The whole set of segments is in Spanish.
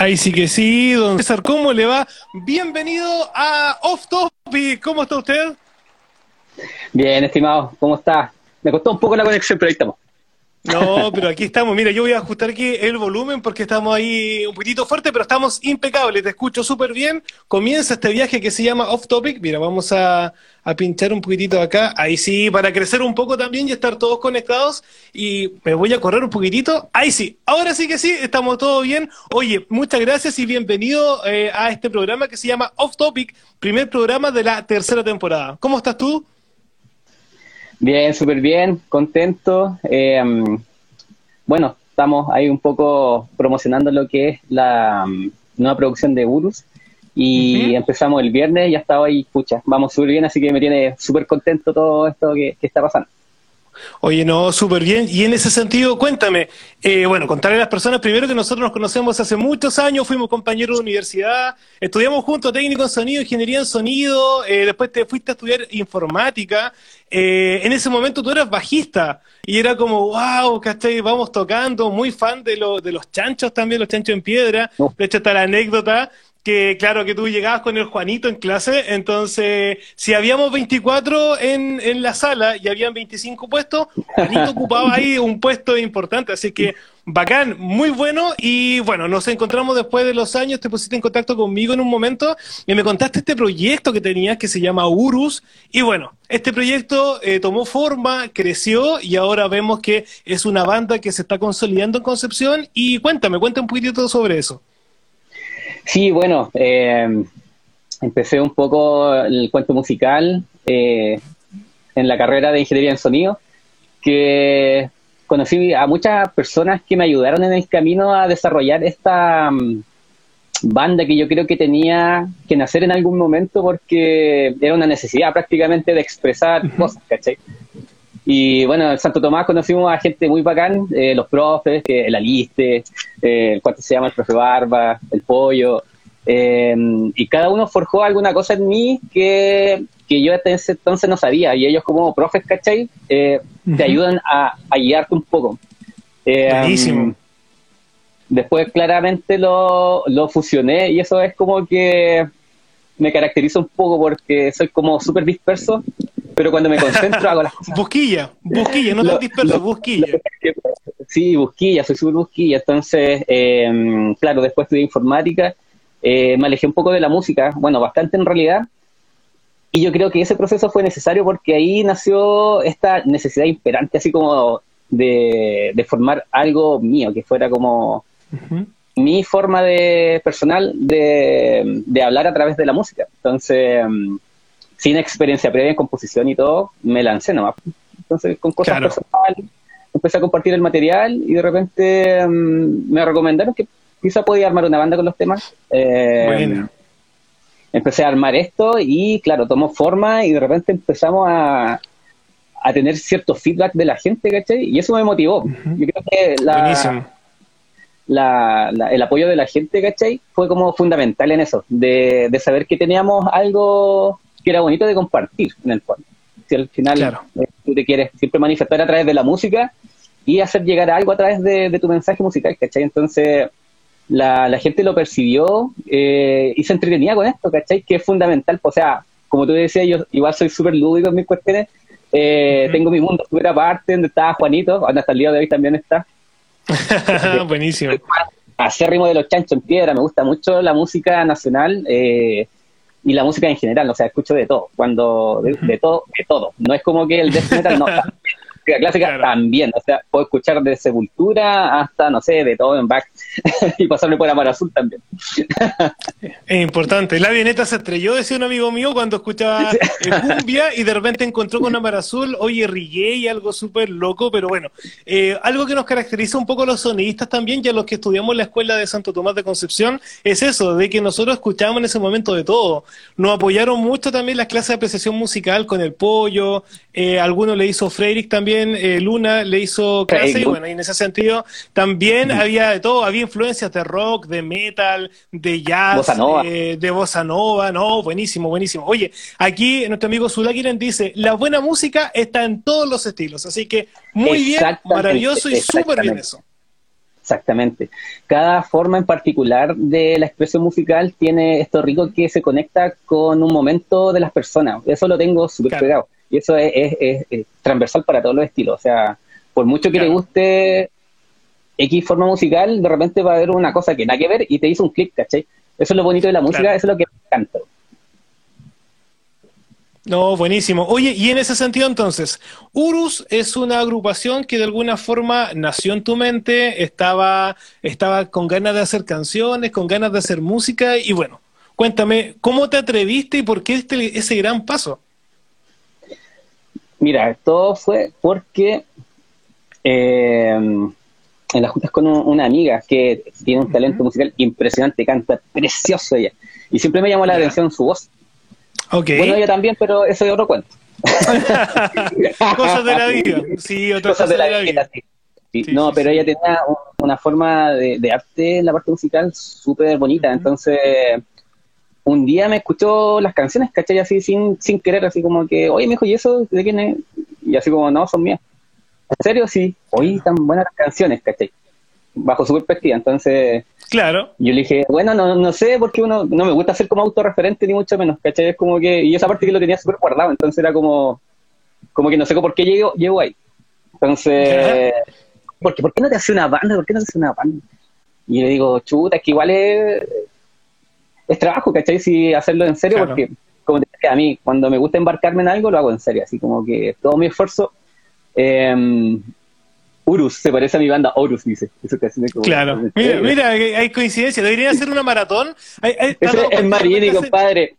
Ahí sí que sí, don César, ¿cómo le va? Bienvenido a Off Topic, ¿cómo está usted? Bien, estimado, ¿cómo está? Me costó un poco la conexión, pero ahí estamos. No, pero aquí estamos. Mira, yo voy a ajustar aquí el volumen porque estamos ahí un poquitito fuerte, pero estamos impecables. Te escucho súper bien. Comienza este viaje que se llama Off Topic. Mira, vamos a, pinchar un poquitito acá. Ahí sí, para crecer un poco también y estar todos conectados. Y me voy a correr un poquitito. Ahí sí, ahora sí que sí, estamos todos bien. Oye, muchas gracias y bienvenido eh, a este programa que se llama Off Topic, primer programa de la tercera temporada. ¿Cómo estás tú? Bien, súper bien, contento. Eh, bueno, estamos ahí un poco promocionando lo que es la um, nueva producción de Urus. Y empezamos el viernes y ya estaba ahí, pucha, vamos súper bien, así que me tiene súper contento todo esto que está pasando. Oye, no, súper bien. Y en ese sentido, cuéntame, eh, bueno, contarle a las personas primero que nosotros nos conocemos hace muchos años, fuimos compañeros de universidad, estudiamos juntos técnico en sonido, ingeniería en sonido, eh, después te fuiste a estudiar informática. Eh, en ese momento tú eras bajista y era como, wow, ¿cachai? Vamos tocando, muy fan de, lo, de los chanchos también, los chanchos en piedra. De hecho, está la anécdota que claro, que tú llegabas con el Juanito en clase, entonces si habíamos 24 en, en la sala y habían 25 puestos, Juanito ocupaba ahí un puesto importante, así que bacán, muy bueno y bueno, nos encontramos después de los años, te pusiste en contacto conmigo en un momento y me contaste este proyecto que tenías que se llama Urus y bueno, este proyecto eh, tomó forma, creció y ahora vemos que es una banda que se está consolidando en Concepción y cuéntame, cuéntame un poquitito sobre eso. Sí, bueno, eh, empecé un poco el cuento musical eh, en la carrera de ingeniería en sonido, que conocí a muchas personas que me ayudaron en el camino a desarrollar esta mm, banda que yo creo que tenía que nacer en algún momento porque era una necesidad prácticamente de expresar cosas, ¿cachai? Y bueno, en Santo Tomás conocimos a gente muy bacán, eh, los profes, el Aliste, eh, el cuarto se llama el profe Barba, el Pollo, em, y cada uno forjó alguna cosa en mí que, que yo hasta ese entonces no sabía, y ellos como profes, ¿cachai? Eh, te ayudan a, guiarte un poco. Em, Buenísimo. Después claramente lo, lo fusioné y eso es como que me caracteriza un poco porque soy como súper disperso pero cuando me concentro hago las cosas. Busquilla, busquilla, no tan disperso, busquilla. sí, busquilla, soy súper busquilla. Entonces, eh, claro, después estudié informática, eh, me alejé un poco de la música, bueno, bastante en realidad. Y yo creo que ese proceso fue necesario porque ahí nació esta necesidad imperante, así como de, formar algo mío, que fuera como mi forma de personal de, de hablar a través de la música. Entonces, sin experiencia previa en composición y todo, me lancé nomás. Entonces, con cosas personales, empecé a compartir el material y de repente mm, me recomendaron que quizá podía armar una banda con los temas. Eh, bueno. Empecé a armar esto y, claro, tomó forma y de repente empezamos a, a tener cierto feedback de la gente, ¿cachai? Y eso me motivó. Yo creo que la, la, el apoyo de la gente, ¿cachai? Fue como fundamental en eso, de, de saber que teníamos algo que era bonito de compartir en el fondo. Si al final eh, tú te quieres siempre manifestar a través de la música y hacer llegar algo a través de, tu mensaje musical, ¿cachai? Entonces la, la gente lo percibió eh, y se entretenía con esto, ¿cachai? Que es fundamental, o sea, como tú decías, yo igual soy súper lúdico en mis cuestiones, eh, tengo mi mundo súper aparte, donde estaba Juanito, hasta el día de hoy también está. Buenísimo. Hacer ritmo de los chanchos en piedra, me gusta mucho la música nacional. Eh, y la música en general, o sea, escucho de todo, cuando de, todo, de todo. No es como que el death metal no, la clásica también, o sea, puedo escuchar de Sepultura hasta, no sé, de todo en back y pasarme por Amar Azul también. es importante. La avioneta se estrelló, decía un amigo mío, cuando escuchaba cumbia y de repente encontró con Amar Azul, oye, rigué y algo súper loco, pero bueno, eh, algo que nos caracteriza un poco a los sonidistas también y a los que estudiamos en la escuela de Santo Tomás de Concepción es eso, de que nosotros escuchábamos en ese momento de todo. Nos apoyaron mucho también las clases de apreciación musical con el pollo, eh, algunos le hizo Freirick también, eh, Luna le hizo clase, y bueno, y en ese sentido también había de todo, había influencias de rock, de metal, de jazz, eh, de bossa nova, no, buenísimo, buenísimo. Oye, aquí nuestro amigo Zulakiren dice, la buena música está en todos los estilos, así que muy bien, maravilloso y súper bien eso. Exactamente. Cada forma en particular de la expresión musical tiene esto rico que se conecta con un momento de las personas. Eso lo tengo súper pegado. Y eso es, transversal para todos los estilos. O sea, por mucho que te guste X forma musical, de repente va a haber una cosa que nada que ver y te hizo un clic, ¿cachai? Eso es lo bonito de la música, eso es lo que me encanta. No, buenísimo. Oye, y en ese sentido entonces, Urus es una agrupación que de alguna forma nació en tu mente, estaba, estaba con ganas de hacer canciones, con ganas de hacer música, y bueno, cuéntame, ¿cómo te atreviste y por qué este, ese gran paso? Mira, todo fue porque eh, en las juntas con una amiga que tiene un talento musical impresionante, canta precioso ella, y siempre me llamó la atención su voz. Bueno, ella también, pero eso es otro cuento. Cosas de la vida. Sí, otras cosas, de la, vida. no, pero ella tenía una forma de, arte en la parte musical súper bonita. Entonces, un día me escuchó las canciones, ¿cachai? Así sin, sin querer, así como que, oye, me dijo, ¿y eso de quién es? Y así como, no, son mías. ¿En serio? Sí. Oye, tan buenas las canciones, ¿cachai? Bajo su perspectiva. Entonces, Claro. Yo le dije, bueno, no, no sé, porque uno no me gusta ser como autorreferente ni mucho menos, ¿cachai? Es como que, y esa parte que lo tenía súper guardado, entonces era como, como que no sé por qué llego, llego ahí. Entonces, ¿por qué, ¿por qué no te hace una banda? ¿Por qué no te hace una banda? Y le digo, chuta, es que igual es, es trabajo, ¿cachai? Si hacerlo en serio, porque, como te decía, a mí, cuando me gusta embarcarme en algo, lo hago en serio, así como que todo mi esfuerzo eh, Urus, se parece a mi banda Horus, dice. claro. Mira, mira, hay coincidencia. Debería hacer una maratón. es Marini, compadre.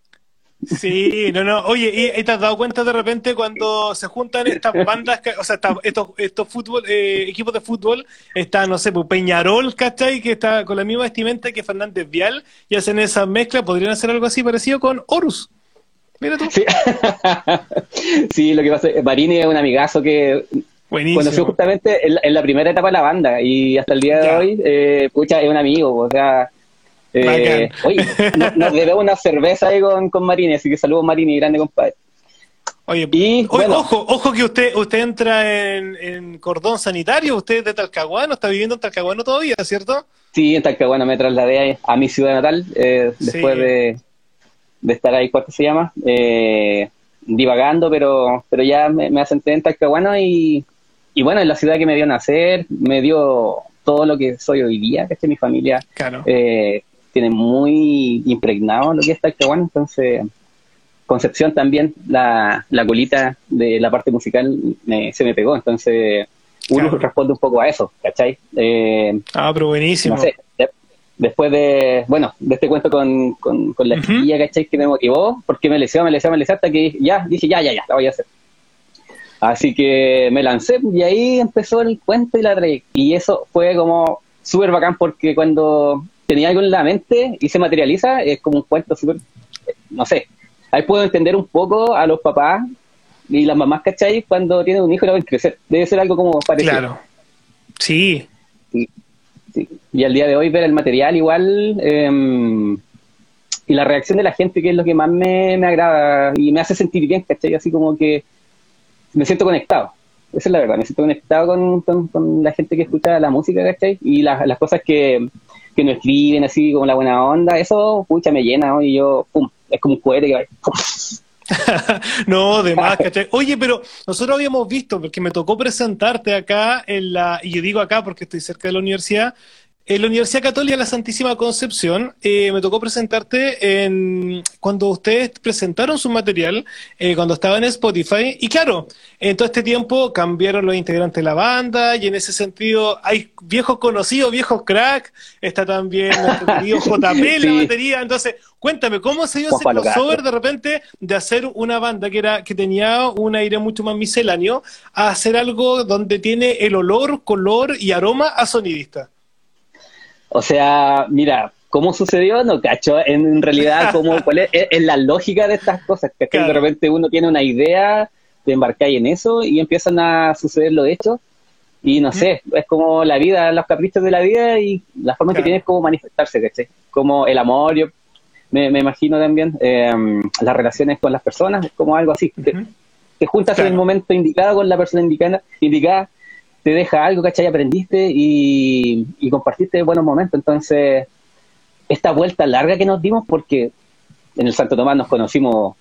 Sí, no, no. Oye, ¿y te has dado cuenta de repente cuando se juntan estas bandas, o sea, estos, estos fútbol, eh, equipos de fútbol, está, no sé, pues Peñarol, ¿cachai? Que está con la misma vestimenta que Fernández Vial y hacen esa mezcla, podrían hacer algo así parecido con Horus. Mira tú. Sí, sí lo que pasa es Marini es un amigazo que Buenísimo. Conoció justamente en la, primera etapa de la banda y hasta el día de hoy, eh, pucha, es un amigo, o sea, eh, oye, nos, debemos una cerveza ahí con, con Marini, así que saludos Marini, grande compadre. Oye, y, ojo, ojo que usted usted entra en, cordón sanitario, usted es de Talcahuano, está viviendo en Talcahuano todavía, ¿cierto? Sí, en Talcahuano me trasladé a, mi ciudad natal eh, después de, de, estar ahí, ¿cuál se llama? Eh, divagando, pero pero ya me, me asenté en Talcahuano y, y bueno, en la ciudad que me dio nacer, me dio todo lo que soy hoy día, que mi familia eh, tiene muy impregnado lo que es Talcahuano, entonces Concepción también, la, la colita de la parte musical se me pegó, entonces uno responde un poco a eso, ¿cachai? Eh, ah, pero buenísimo. No sé, después de, bueno, de este cuento con, con, la uh chiquilla, ¿cachai? Que me motivó, porque me lesionó, me lesionó, me lesionó, hasta que ya, dije, ya, ya, ya, la voy a hacer. Así que me lancé y ahí empezó el cuento y la trayectoria. Y eso fue como súper bacán porque cuando tenía algo en la mente y se materializa, es como un cuento súper, no sé, ahí puedo entender un poco a los papás y las mamás, ¿cachai? Cuando tienen un hijo y lo ven crecer. Debe ser algo como parecido. Claro. Sí. Y al día de hoy ver el material igual em, y la reacción de la gente, que es lo que más me, me agrada y me hace sentir bien, ¿cachai? Así como que me siento conectado. Esa es la verdad, me siento conectado con, con, la gente que escucha la música, ¿cachai? Y las cosas que, que nos escriben así como la buena onda, eso, pucha, me llena, ¿no? Y yo, pum, es como un cohete no, de más, ¿cachai? Oye, pero nosotros habíamos visto, porque me tocó presentarte acá en la, y yo digo acá porque estoy cerca de la universidad, en la Universidad Católica de la Santísima Concepción eh, me tocó presentarte en, cuando ustedes presentaron su material, eh, cuando estaba en Spotify. Y claro, en todo este tiempo cambiaron los integrantes de la banda y en ese sentido hay viejos conocidos, viejos crack. Está también nuestro querido JP en la batería. Entonces, cuéntame, ¿cómo se dio ese crossover de repente de hacer una banda que, era, que tenía un aire mucho más misceláneo a hacer algo donde tiene el olor, color y aroma a sonidista? O sea, mira, ¿cómo sucedió? No cacho, en realidad, cómo, cuál es, la lógica de estas cosas, que de repente uno tiene una idea de embarcar en eso y empiezan a suceder los hechos y no sé, es como la vida, los caprichos de la vida y la forma que tienes como manifestarse, ¿cachai? Como el amor, yo me, imagino también, em, las relaciones con las personas, como algo así. te, juntas en el momento indicado con la persona indicada, indicada te deja algo, ¿cachai? Aprendiste y, y compartiste buenos momentos. Entonces, esta vuelta larga que nos dimos, porque en el Santo Tomás nos conocimos,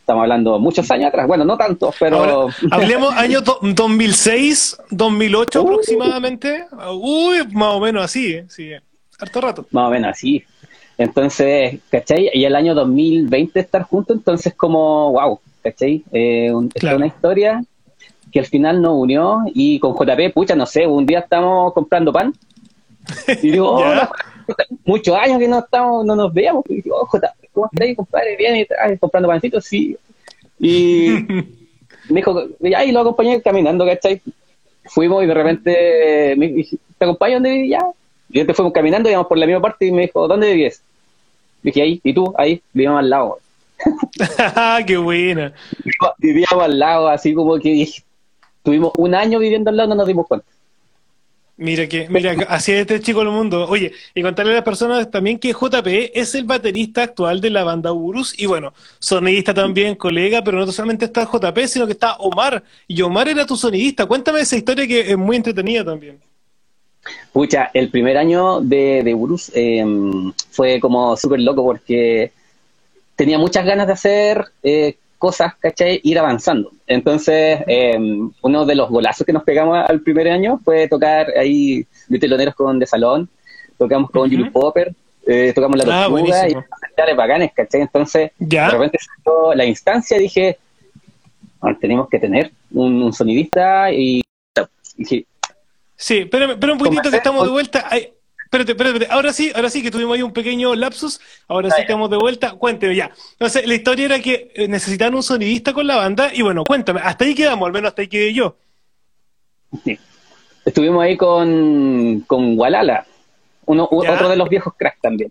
estamos hablando muchos años atrás, bueno, no tantos, pero... hablemos año 2006, 2008 uh. aproximadamente, uy, más o menos así, ¿eh? sí, harto rato. Más o menos así. Entonces, ¿cachai? Y el año 2020 estar juntos, entonces como, wow, ¿cachai? Eh, es una historia que al final nos unió y con JP, pucha, no sé, un día estamos comprando pan y digo, oh, muchos años que no estamos, no nos veíamos, y digo, oh, JP, ¿cómo estás, compadre? Bien, comprando pancitos, sí. Y me dijo, y lo acompañé caminando, ¿cachai? Fuimos y de repente me dije, ¿te acompaño donde viví ya? Y entonces fuimos caminando, íbamos por la misma parte y me dijo, ¿dónde vives? Dije, ahí, ¿y tú? Ahí, vivíamos al lado. ¡Qué buena! Vivíamos al lado, así como que dije, tuvimos un año viviendo al lado, no nos dimos cuenta. Mira que, mira, así es este chico del mundo. Oye, y contarle a las personas también que JP es el baterista actual de la banda Urus, y bueno, sonidista también, colega, pero no solamente está JP, sino que está Omar, y Omar era tu sonidista. Cuéntame esa historia que es muy entretenida también. Pucha, el primer año de, de Urus em, fue como súper loco porque tenía muchas ganas de hacer eh, cosas, ¿cachai? Ir avanzando. Entonces, em, uno de los golazos que nos pegamos al primer año fue tocar ahí de teloneros con De Salón, tocamos con uh Popper, eh, tocamos La ah, Tortuga y de bacanes, ¿cachai? Entonces, de repente la instancia dije, tenemos que tener un, sonidista y dije, Sí, pero, pero un poquitito que estamos de vuelta. Espérate, espérate, ahora sí, ahora sí que tuvimos ahí un pequeño lapsus, ahora sí estamos de vuelta. Cuénteme ya. Entonces, la historia era que eh, necesitaban un sonidista con la banda, y bueno, cuéntame, hasta ahí quedamos, al menos hasta ahí quedé yo. Sí. Estuvimos ahí con, con Walala, uno, otro de los viejos cracks también.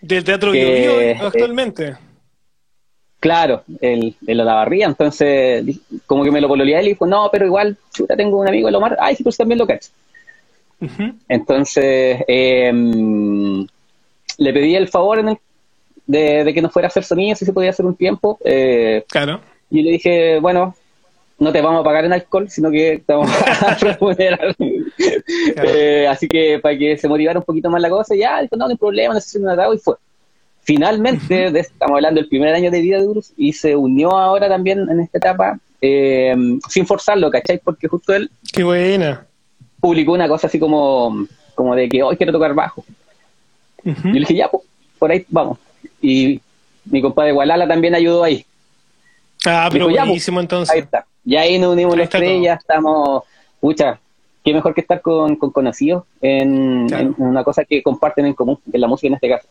Del Teatro que, eh, actualmente. Claro, el, el Olavarría, entonces como que me lo pololeé él y dijo, no, pero igual, chuta, tengo un amigo, el Omar, ay, sí, pues también lo Entonces, em, le pedí el favor en el, de, que nos fuera a hacer sonido, si se podía hacer un tiempo. Eh, claro. Y le dije, bueno, no te vamos a pagar en alcohol, sino que te vamos a remunerar. Eh, así que para que se motivara un poquito más la cosa, ya, dijo, no, no hay problema, necesito un atado y fue. Finalmente, estamos hablando del primer año de vida de Urus y se unió ahora también en esta etapa, eh, sin forzarlo, ¿cachai? Porque justo él. ¡Qué buena! Publicó una cosa así como, como de que hoy quiero tocar bajo. Y le dije, ya, pues, por ahí vamos. Y mi compadre Gualala también ayudó ahí. Ah, pero pues, buenísimo entonces. Ahí está. Ya ahí nos unimos los tres, ya estamos. Pucha, qué mejor que estar con, conocidos en, en, una cosa que comparten en común, en la música en este caso.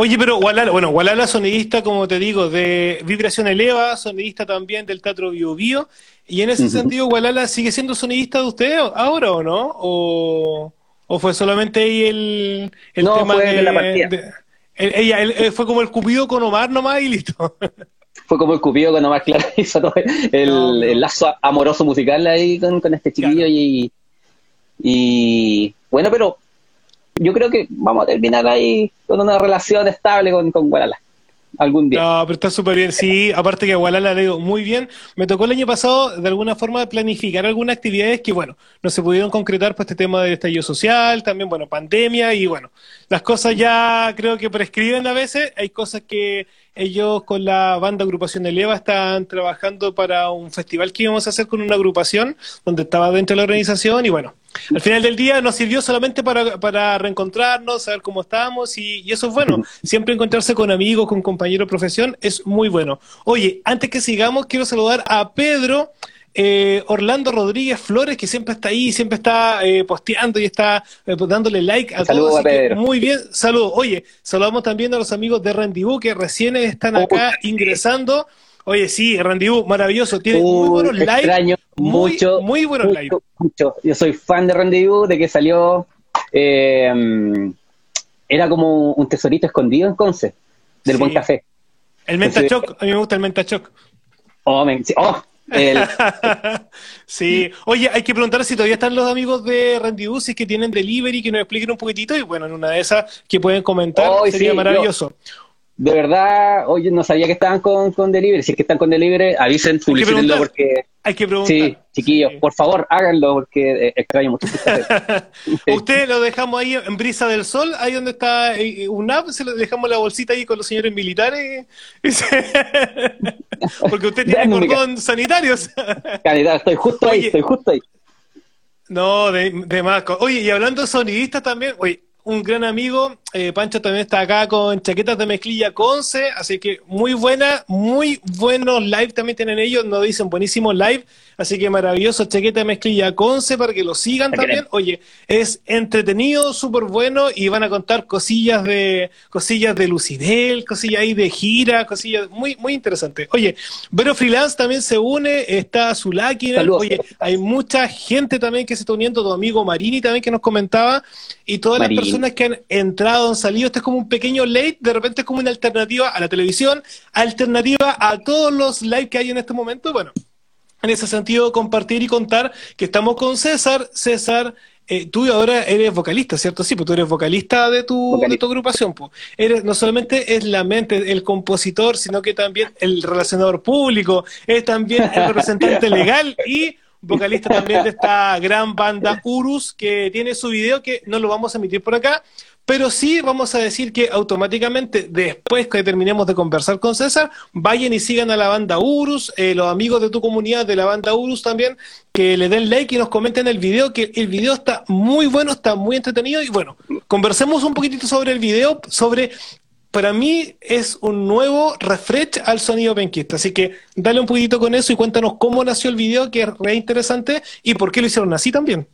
Oye, pero Walala, bueno, Walala sonidista, como te digo, de Vibración Eleva, sonidista también del Teatro Bio Bio, y en ese sentido, Walala sigue siendo sonidista de usted ahora o no? ¿O, fue solamente ahí el, el tema de, la partida. ella, él, fue como el Cupido con Omar nomás y listo. fue como el Cupido con Omar, claro, hizo todo el, lazo amoroso musical ahí con, este chiquillo y, y bueno, pero yo creo que vamos a terminar ahí con una relación estable con, con Gualala. Algún día. No, pero está súper bien. Sí, aparte que a Gualala le digo muy bien. Me tocó el año pasado, de alguna forma, planificar algunas actividades que, bueno, no se pudieron concretar por este tema del estallido social, también, bueno, pandemia y, bueno, las cosas ya creo que prescriben a veces. Hay cosas que ellos con la banda agrupación de Leva están trabajando para un festival que íbamos a hacer con una agrupación donde estaba dentro de la organización y, bueno, al final del día nos sirvió solamente para, para reencontrarnos, saber cómo estábamos y, eso es bueno. Siempre encontrarse con amigos, con compañeros de profesión es muy bueno. Oye, antes que sigamos, quiero saludar a Pedro. Eh, Orlando Rodríguez Flores, que siempre está ahí, siempre está eh, posteando y está eh, dándole like a todos. A Pedro. muy bien, saludos. Oye, saludamos también a los amigos de Rendibú que recién están acá ingresando. Oye, sí, Rendibú, maravilloso. Tiene muy buenos likes. mucho. Muy buenos likes. Mucho. Yo soy fan de Rendibú, de que salió. Eh, era como un tesorito escondido en Conce, del buen café. El Menta Choc, a mí me gusta el Menta Choc. Oh, oh el... sí, oye, hay que preguntar si todavía están los amigos de Rendibú, si es que tienen delivery, que nos expliquen un poquitito, y bueno, en una de esas que pueden comentar, sería maravilloso. De verdad, oye, no sabía que estaban con, con delivery. Si es que están con delivery, avisen, publicítenlo porque Hay que preguntar. Sí, chiquillos, por favor, háganlo porque eh, extraño mucho. Usted lo dejamos ahí en Brisa del Sol, ahí donde está eh, UNAP, se lo dejamos la bolsita ahí con los señores militares. porque usted tiene cordón sanitario. Calidad, estoy justo ahí, estoy justo ahí. No, de, de más. Oye, y hablando de sonidistas también, oye, un gran amigo. Eh, Pancho también está acá con chaquetas de mezclilla Conce, así que muy buena, muy buenos live también tienen ellos, nos dicen buenísimo live, así que maravilloso chaqueta de mezclilla Conce para que lo sigan también. Oye, es entretenido, súper bueno y van a contar cosillas de cosillas de Lucidel, cosillas ahí de gira, cosillas muy muy interesantes. Oye, Vero Freelance también se une, está Zulaki, oye, hay mucha gente también que se está uniendo, tu amigo Marini también que nos comentaba y todas las personas que han entrado, han salido, este es como un pequeño late, de repente es como una alternativa a la televisión, alternativa a todos los live que hay en este momento. Bueno, en ese sentido, compartir y contar que estamos con César. César, eh, tú ahora eres vocalista, ¿cierto? Sí, pues tú eres vocalista de tu, de tu agrupación. Pues. Eres, no solamente es la mente, el compositor, sino que también el relacionador público, es también el representante legal y vocalista también de esta gran banda Urus, que tiene su video que no lo vamos a emitir por acá, pero sí vamos a decir que automáticamente, después que terminemos de conversar con César, vayan y sigan a la banda Urus, eh, los amigos de tu comunidad de la banda Urus también, que le den like y nos comenten el video, que el video está muy bueno, está muy entretenido y bueno, conversemos un poquitito sobre el video, sobre para mí es un nuevo refresh al sonido penquista. Así que dale un poquito con eso y cuéntanos cómo nació el video, que es re interesante, y por qué lo hicieron así también.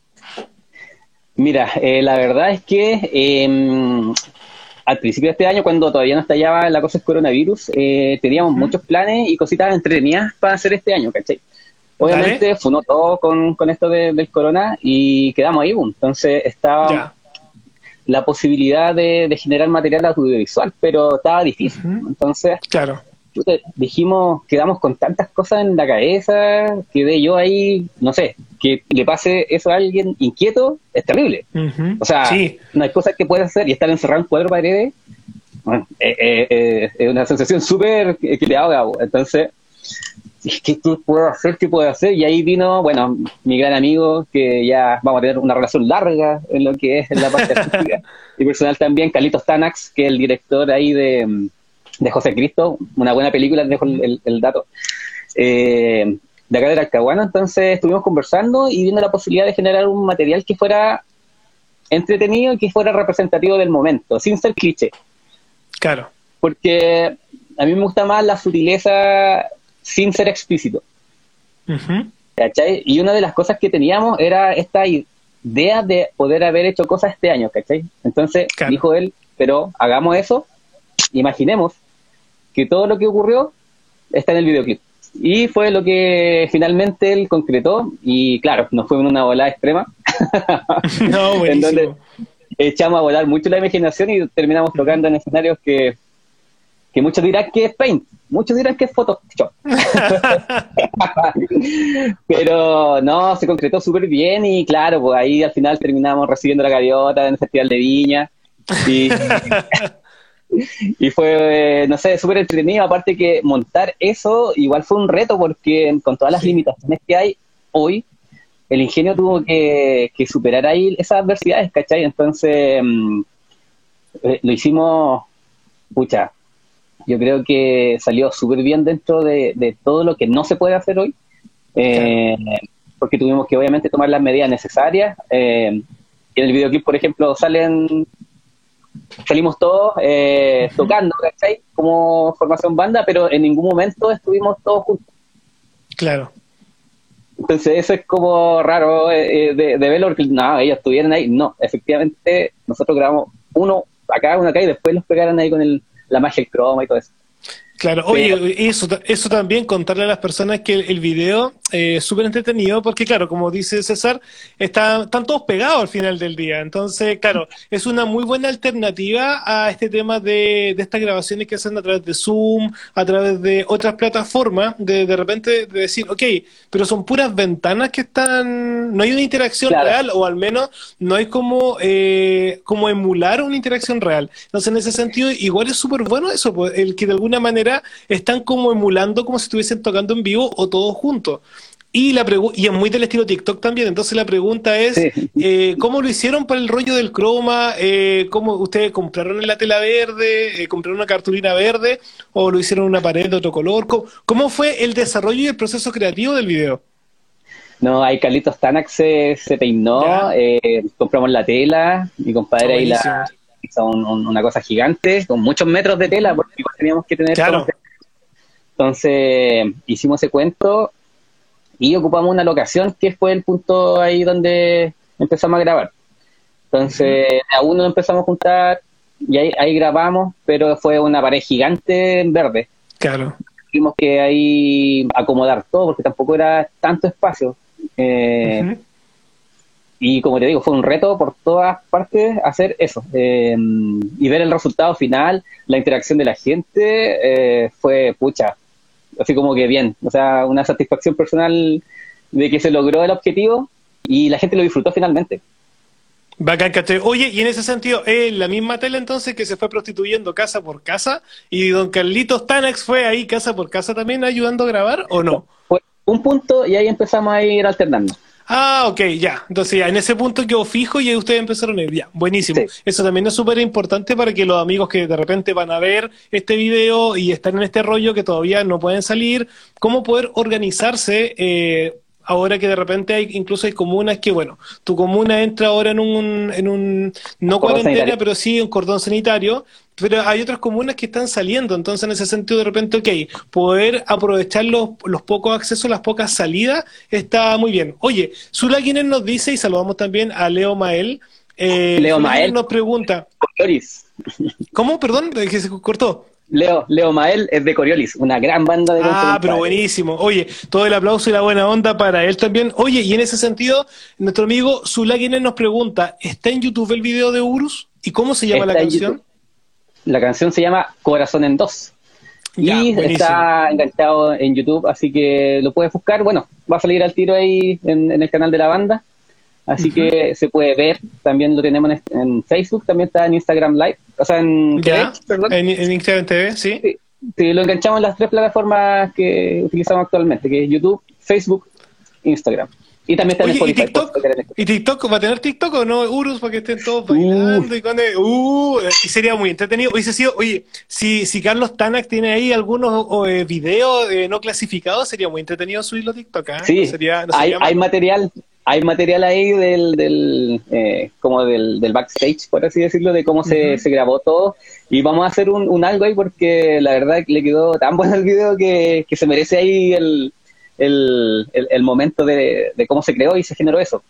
Mira, eh, la verdad es que em, al principio de este año, cuando todavía no estallaba la cosa del coronavirus, eh, teníamos muchos planes y cositas entretenidas para hacer este año, ¿cachai? Obviamente funó todo con, con esto del corona y quedamos ahí, boom. entonces estaba la posibilidad de, generar material audiovisual, pero estaba difícil. Entonces, claro. dijimos, quedamos con tantas cosas en la cabeza, quedé yo ahí, no sé, que le pase eso a alguien inquieto, es terrible. O sea, no hay cosas que puedes hacer y estar encerrado en cuatro paredes, bueno, eh, eh, eh, es una sensación súper que te ahoga. Entonces, ¿qué puedo hacer? ¿Qué puedo hacer? Y ahí vino, bueno, mi gran amigo, que ya vamos a tener una relación larga en lo que es la parte artística y personal también, Carlitos Tanax, que es el director ahí de, de José Cristo, una buena película, dejo el, dato. Eh, de acá de Talcahuano, entonces estuvimos conversando y viendo la posibilidad de generar un material que fuera entretenido y que fuera representativo del momento, sin ser cliché. Claro. Porque a mí me gusta más la sutileza sin ser explícito. ¿Cachai? Y una de las cosas que teníamos era esta idea de poder haber hecho cosas este año, ¿cachai? Entonces dijo él, pero hagamos eso, imaginemos que todo lo que ocurrió está en el videoclip. Y fue lo que finalmente él concretó, y claro, nos fue en una volada extrema, no, en donde echamos a volar mucho la imaginación y terminamos tocando en escenarios que que muchos dirán que es Paint, muchos dirán que es Photoshop. Pero no, se concretó súper bien y claro, pues ahí al final terminamos recibiendo la gaviota en el Festival de Viña. Y, y fue, no sé, súper entretenido. Aparte que montar eso igual fue un reto porque con todas las limitaciones que hay hoy, el ingenio tuvo que, superar ahí esas adversidades, ¿cachai? Entonces, mm, eh, lo hicimos, pucha, yo creo que salió súper bien dentro de, todo lo que no se puede hacer hoy, eh, porque tuvimos que obviamente tomar las medidas necesarias. Eh, en el videoclip, por ejemplo, salen salimos todos eh, tocando, ¿cachai? Como formación banda, pero en ningún momento estuvimos todos juntos. Claro. Entonces eso es como raro de, de, verlo, porque no, ellos estuvieron ahí. No, efectivamente, nosotros grabamos uno acá, uno acá, y después los pegaron ahí con el, la magia del croma y todo eso. Claro, oye, eso, eso también, contarle a las personas que el, video eh, súper entretenido, porque claro, como dice César, está, están todos pegados al final del día. Entonces, claro, es una muy buena alternativa a este tema de, de estas grabaciones que hacen a través de Zoom, a través de otras plataformas, de de repente de decir, ok, pero son puras ventanas que están, no hay una interacción real, o al menos no hay como, eh, como emular una interacción real. Entonces, en ese sentido, igual es súper bueno eso, pues, el que de alguna manera están como emulando como si estuviesen tocando en vivo o todos juntos. Y, la y es muy del estilo TikTok también. Entonces la pregunta es, eh, ¿cómo lo hicieron para el rollo del croma? Eh, ¿Cómo ustedes compraron la tela verde? Eh, ¿Compraron una cartulina verde? ¿O lo hicieron en una pared de otro color? ¿Cómo, fue el desarrollo y el proceso creativo del video? No, ahí Carlitos Tanax se, peinó, eh, compramos la tela, mi compadre ahí la hizo una cosa gigante, con muchos metros de tela, porque teníamos que tener... Claro. Entonces hicimos ese cuento y ocupamos una locación que fue el punto ahí donde empezamos a grabar. Entonces, a uno empezamos a juntar y ahí, ahí grabamos, pero fue una pared gigante en verde. Claro. Tuvimos que ahí acomodar todo porque tampoco era tanto espacio. Eh, y como te digo, fue un reto por todas partes hacer eso. Eh, y ver el resultado final, la interacción de la gente, eh, fue pucha, así como que bien, o sea, una satisfacción personal de que se logró el objetivo y la gente lo disfrutó finalmente. Bacán, ¿cachai? Oye, y en ese sentido, ¿es la misma tele entonces que se fue prostituyendo casa por casa? ¿Y don Carlitos Tanex fue ahí casa por casa también ayudando a grabar o no? Fue un punto y ahí empezamos a ir alternando. Ah, ok, ya. Entonces ya, en ese punto quedó fijo y ustedes empezaron a ir. Ya, buenísimo. Eso también es súper importante para que los amigos que de repente van a ver este video y están en este rollo que todavía no pueden salir, cómo poder organizarse eh, ahora que de repente hay incluso hay comunas que, bueno, tu comuna entra ahora en un, en un no cuarentena, pero sí un cordón sanitario, pero hay otras comunas que están saliendo, entonces en ese sentido de repente, ok, poder aprovechar los, los pocos accesos, las pocas salidas, está muy bien. Oye, Zula Guinness nos dice, y saludamos también a Leo Mael, eh, Leo Mael nos pregunta. ¿Cómo? Perdón, que se cortó. Leo, Leo Mael es de Coriolis, una gran banda de Ah, pero buenísimo. Oye, todo el aplauso y la buena onda para él también. Oye, y en ese sentido, nuestro amigo Zulaguines nos pregunta, ¿está en YouTube el video de Urus? ¿Y cómo se llama la canción? La canción se llama Corazón en Dos. y está enganchado en YouTube, así que lo puedes buscar. Bueno, va a salir al tiro ahí en el canal de la banda. Así que se puede ver, también lo tenemos en, Facebook, también está en Instagram Live, o sea, en, perdón. En, Instagram TV, ¿sí? ¿sí? lo enganchamos en las tres plataformas que utilizamos actualmente, que es YouTube, Facebook, Instagram. Y también está en Spotify. ¿y TikTok? ¿Y TikTok? ¿Va a tener TikTok o no, Urus, para que estén todos bailando? Y, cuando, uh, y sería muy entretenido. Hubiese sido, oye, si, si Carlos Tanak tiene ahí algunos eh, videos eh, no clasificados, sería muy entretenido subirlo a TikTok. ¿eh? Sí, sería, hay, hay material, hay material ahí del, del eh, como del, del, backstage, por así decirlo, de cómo se, se grabó todo. Y vamos a hacer un, un, algo ahí porque la verdad le quedó tan bueno el video que, que se merece ahí el, el, el, momento de, de, cómo se creó y se generó eso.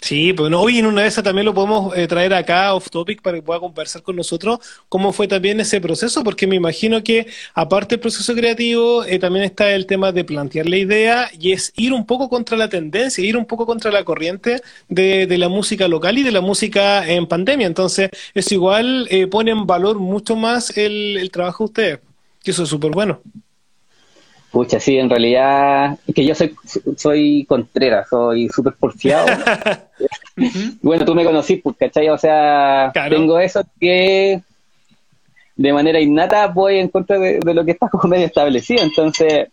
Sí, pues no, hoy en una de esas también lo podemos eh, traer acá off topic para que pueda conversar con nosotros cómo fue también ese proceso, porque me imagino que aparte del proceso creativo, eh, también está el tema de plantear la idea y es ir un poco contra la tendencia, ir un poco contra la corriente de, de la música local y de la música en pandemia. Entonces, eso igual eh, pone en valor mucho más el, el trabajo de ustedes, que eso es súper bueno. Pucha, sí, en realidad, es que yo soy, soy contrera, soy súper porfiado. bueno, tú me conocí, pues, ¿cachai? O sea, tengo eso que de manera innata voy en contra de, lo que está como medio establecido. Entonces,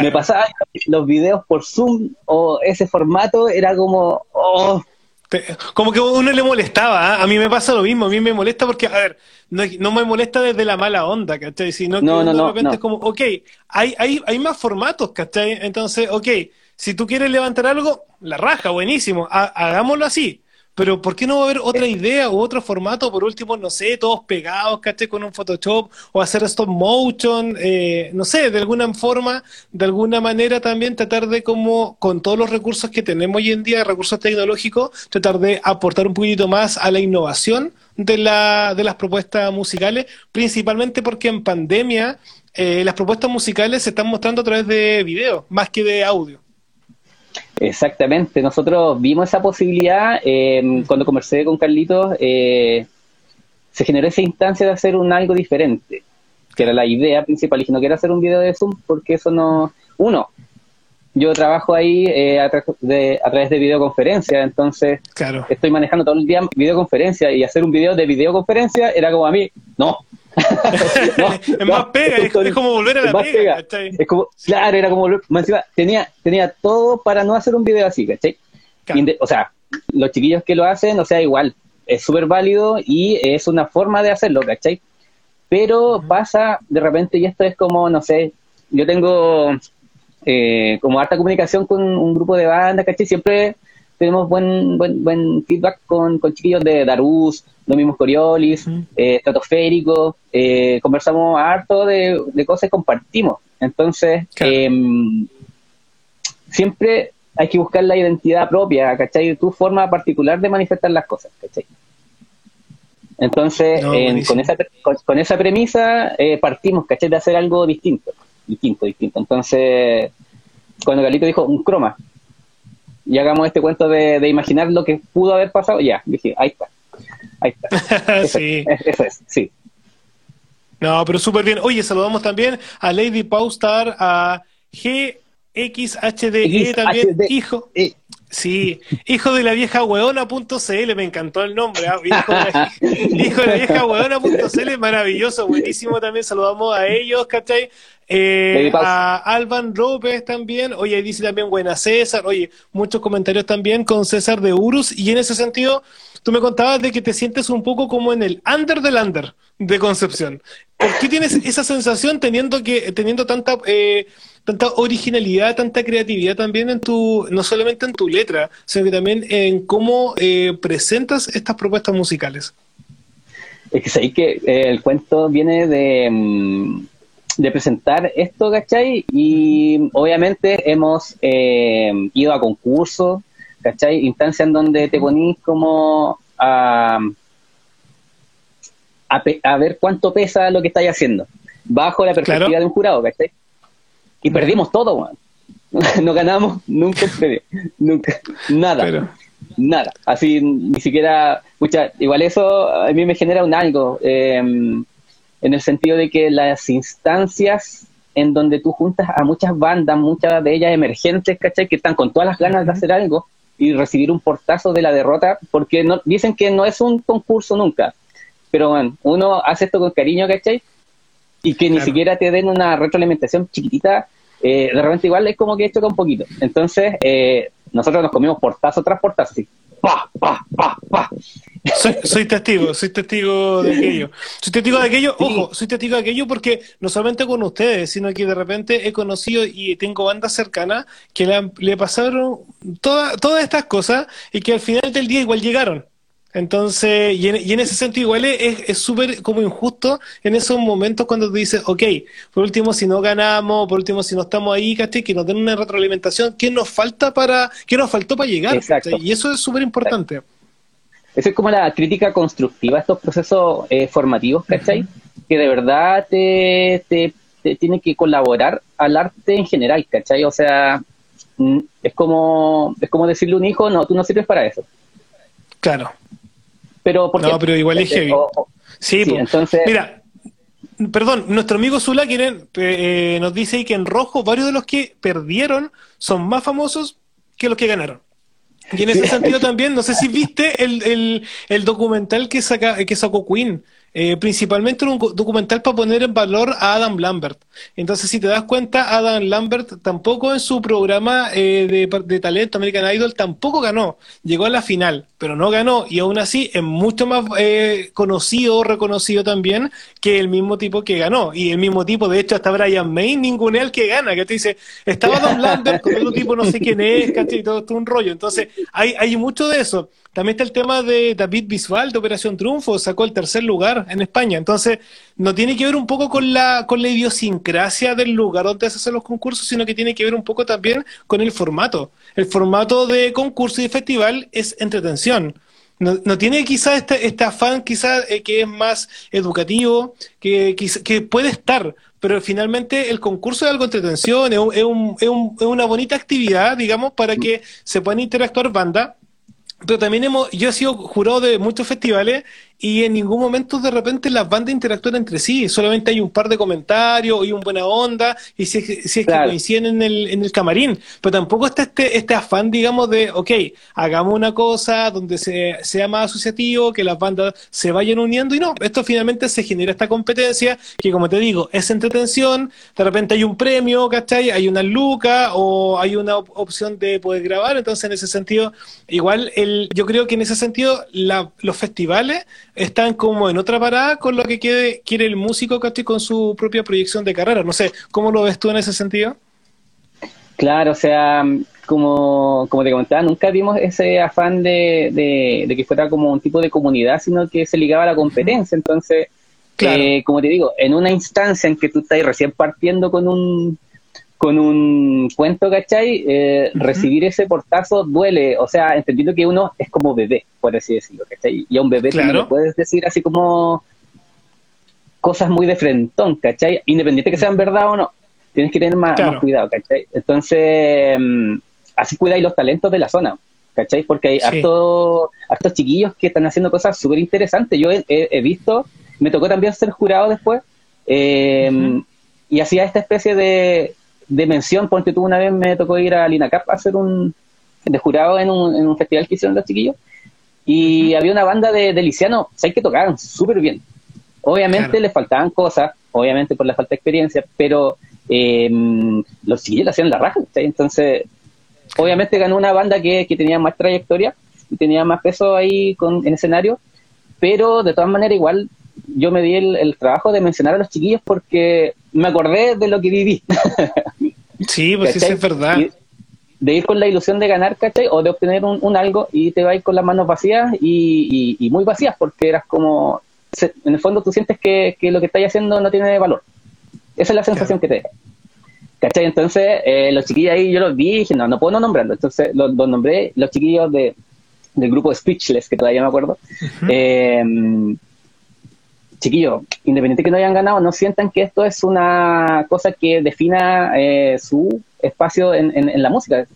me pasaba los videos por Zoom o ese formato, era como, oh, como que a uno le molestaba, ¿ah? a mí me pasa lo mismo, a mí me molesta porque, a ver, no, no me molesta desde la mala onda, ¿cachai? Sino que de repente es como, ok, hay, hay, hay más formatos, ¿cachai? Entonces, ok, si tú quieres levantar algo, la raja, buenísimo, hagámoslo así. Pero ¿por qué no va a haber otra idea u otro formato? Por último, no sé, todos pegados, ¿cachai? Con un Photoshop o hacer stop motion, eh, no sé, de alguna forma, de alguna manera también tratar de como, con todos los recursos que tenemos hoy en día, recursos tecnológicos, tratar de aportar un poquito más a la innovación de, la, de las propuestas musicales, principalmente porque en pandemia eh, las propuestas musicales se están mostrando a través de video, más que de audio. Exactamente, nosotros vimos esa posibilidad eh, cuando conversé con Carlitos, eh, se generó esa instancia de hacer un algo diferente, que era la idea principal, y no quiero hacer un video de Zoom porque eso no... Uno, yo trabajo ahí eh, a, través de videoconferencia, entonces estoy manejando todo el día videoconferencia y hacer un video de videoconferencia era como a mí, no, es más pega, es, como volver a la pega. Es como, claro, era como volver. tenía, tenía todo para no hacer un video así, ¿cachai? O sea, los chiquillos que lo hacen, o sea, igual, es súper válido y es una forma de hacerlo, ¿cachai? Pero pasa de repente, y esto es como, no sé, yo tengo eh, como harta comunicación con un grupo de bandas, ¿cachai? Siempre tenemos buen buen, buen feedback con, con chiquillos de Darus, los mismos Coriolis, eh, Estratosférico, eh, conversamos harto de, cosas y compartimos. Entonces, em, siempre hay que buscar la identidad propia, ¿cachai? Tu forma particular de manifestar las cosas, ¿cachai? Entonces, con, esa, con, esa premisa eh, partimos, ¿cachai? De hacer algo distinto, distinto, distinto. Entonces, cuando Galito dijo un croma, y hagamos este cuento de, imaginar lo que pudo haber pasado, ya, dije, ahí está. Ahí está. sí. eso es, sí. No, pero súper bien. Oye, saludamos también a Lady Paustar, a GXHDE también, hijo. Sí, hijo de la vieja hueona.cl, me encantó el nombre. ¿ah? Hijo, de la, hijo de la vieja hueona.cl, maravilloso, buenísimo también. Saludamos a ellos, ¿cachai? Eh, a Alban López también. Oye, dice también buena César. Oye, muchos comentarios también con César de Urus. Y en ese sentido, tú me contabas de que te sientes un poco como en el under del under de Concepción. ¿Por qué tienes esa sensación teniendo que teniendo tanta eh, tanta originalidad, tanta creatividad también en tu, no solamente en tu letra, sino que también en cómo eh, presentas estas propuestas musicales. Es que sabéis que eh, el cuento viene de, mm, de presentar esto, ¿cachai? Y obviamente hemos eh, ido a concursos, ¿cachai? Instancias en donde te ponís como a, a, ver cuánto pesa lo que estáis haciendo, bajo la perspectiva de un jurado, ¿cachai? Y perdimos todo, No ganamos nunca, nunca, nada. Nada. Así, ni siquiera, mucha, igual eso a mí me genera un algo, em, en el sentido de que las instancias en donde tú juntas a muchas bandas, muchas de ellas emergentes, ¿cachai? Que están con todas las ganas de hacer algo y recibir un portazo de la derrota, porque no, dicen que no es un concurso nunca, pero bueno, uno hace esto con cariño, ¿cachai? Y que ni siquiera te den una retroalimentación chiquitita, eh, de repente igual es como que choca un poquito. Entonces, eh, nosotros nos comimos portazo tras portazo, así. Pa, pa, pa, pa. Soy, testigo, soy testigo de aquello. Soy testigo de aquello, ojo, soy testigo de aquello porque no solamente con ustedes, sino que de repente he conocido y tengo bandas cercanas que le, le pasaron toda, todas estas cosas y que al final del día igual llegaron. Entonces, y en, ese sentido igual es súper como injusto en esos momentos cuando tú dices, ok, por último si no ganamos, por último si no estamos ahí, ¿cachai? Que nos den una retroalimentación, ¿qué nos falta para, qué nos faltó para llegar? Y eso es súper importante. Eso es como la crítica constructiva a estos procesos eh, formativos, ¿cachai? Que de verdad te, te, te tiene que colaborar al arte en general, ¿cachai? O sea, mm, es como, es como decirle a un hijo, no, tú no sirves para eso. Claro, pero No, pero igual es heavy. sí, entonces... Mira, perdón, nuestro amigo Zula eh, nos dice que en rojo varios de los que perdieron son más famosos que los que ganaron. Y en ese sentido también, no sé si viste el, el, el documental que, saca, que sacó Queen, eh, principalmente un documental para poner en valor a Adam Lambert. Entonces, si te das cuenta, Adam Lambert tampoco en su programa eh, de, de, talento American Idol tampoco ganó. Llegó a la final, pero no ganó. Y aún así es mucho más eh, conocido, reconocido también que el mismo tipo que ganó. Y el mismo tipo, de hecho, hasta Brian May, ningún es el que gana. Que te dice, estaba Adam Lambert con otro tipo, no sé quién es, ¿cachai? Todo, todo un rollo. Entonces, hay, hay mucho de eso. También está el tema de David Bisbal de Operación Triunfo, sacó el tercer lugar en España. Entonces, no tiene que ver un poco con la, con la idiosincrasia del lugar donde se hacen los concursos, sino que tiene que ver un poco también con el formato. El formato de concurso y festival es entretención. No, tiene quizás este, este, afán quizás eh, que es más educativo, que, que, puede estar, pero finalmente el concurso es algo de entretención, es, es, un, es, un, es una bonita actividad, digamos, para que se puedan interactuar bandas pero también hemos, yo he sido jurado de muchos festivales y en ningún momento de repente las bandas interactúan entre sí, solamente hay un par de comentarios y un buena onda, y si es, si es que coinciden en el, en el camarín, pero tampoco está este, este afán, digamos, de, ok, hagamos una cosa donde se, sea más asociativo, que las bandas se vayan uniendo, y no, esto finalmente se genera esta competencia, que como te digo, es entretención, de repente hay un premio, ¿cachai? Hay una luca o hay una opción de poder grabar, entonces en ese sentido, igual el, yo creo que en ese sentido la, los festivales están como en otra parada con lo que quiere, quiere el músico, ¿cachai? Con su propia proyección de carrera, no sé, ¿cómo lo ves tú en ese sentido? Claro, o sea, como, como te comentaba, nunca vimos ese afán de, de, que fuera como un tipo de comunidad, sino que se ligaba a la competencia. Entonces, eh, como te digo, en una instancia en que tú estás recién partiendo con un, con un cuento, ¿cachai? Eh, recibir ese portazo duele, o sea, entendiendo que uno es como bebé, por así decirlo, ¿cachai? Y a un bebé no le puedes decir así como cosas muy de frentón, ¿cachai? Independiente que sean verdad o no, tienes que tener más, cuidado, ¿cachai? Entonces, mm, así cuidáis los talentos de la zona, ¿cachai? Porque hay hartos, chiquillos que están haciendo cosas súper interesantes. Yo he, visto, me tocó también ser jurado después, eh, y hacía esta especie de de mención, porque tú una vez me tocó ir a Linacap a hacer un de jurado en un, en un festival que hicieron los chiquillos y había una banda de, de Liciano, hay que tocaban súper bien. Obviamente les faltaban cosas, obviamente por la falta de experiencia, pero eh, los chiquillos hacían la raja, entonces obviamente ganó una banda que, que tenía más trayectoria y tenía más peso ahí con, en escenario, pero de todas maneras igual yo me di el, trabajo de mencionar a los chiquillos porque me acordé de lo que viví. sí, pues sí, es verdad. de ir con la ilusión de ganar, ¿cachai? O de obtener un, algo y te vas con las manos vacías y, muy vacías porque eras como, en el fondo tú sientes que, lo que estás haciendo no tiene valor. Esa es la sensación que te deja. ¿Cachai? Entonces, eh, los chiquillos ahí yo los vi y dije, no, no puedo no nombrarlos. Entonces, los, nombré, los chiquillos de, del grupo Speechless, que todavía me acuerdo chiquillos, independiente que no hayan ganado, no sientan que esto es una cosa que defina eh, su espacio en, la música.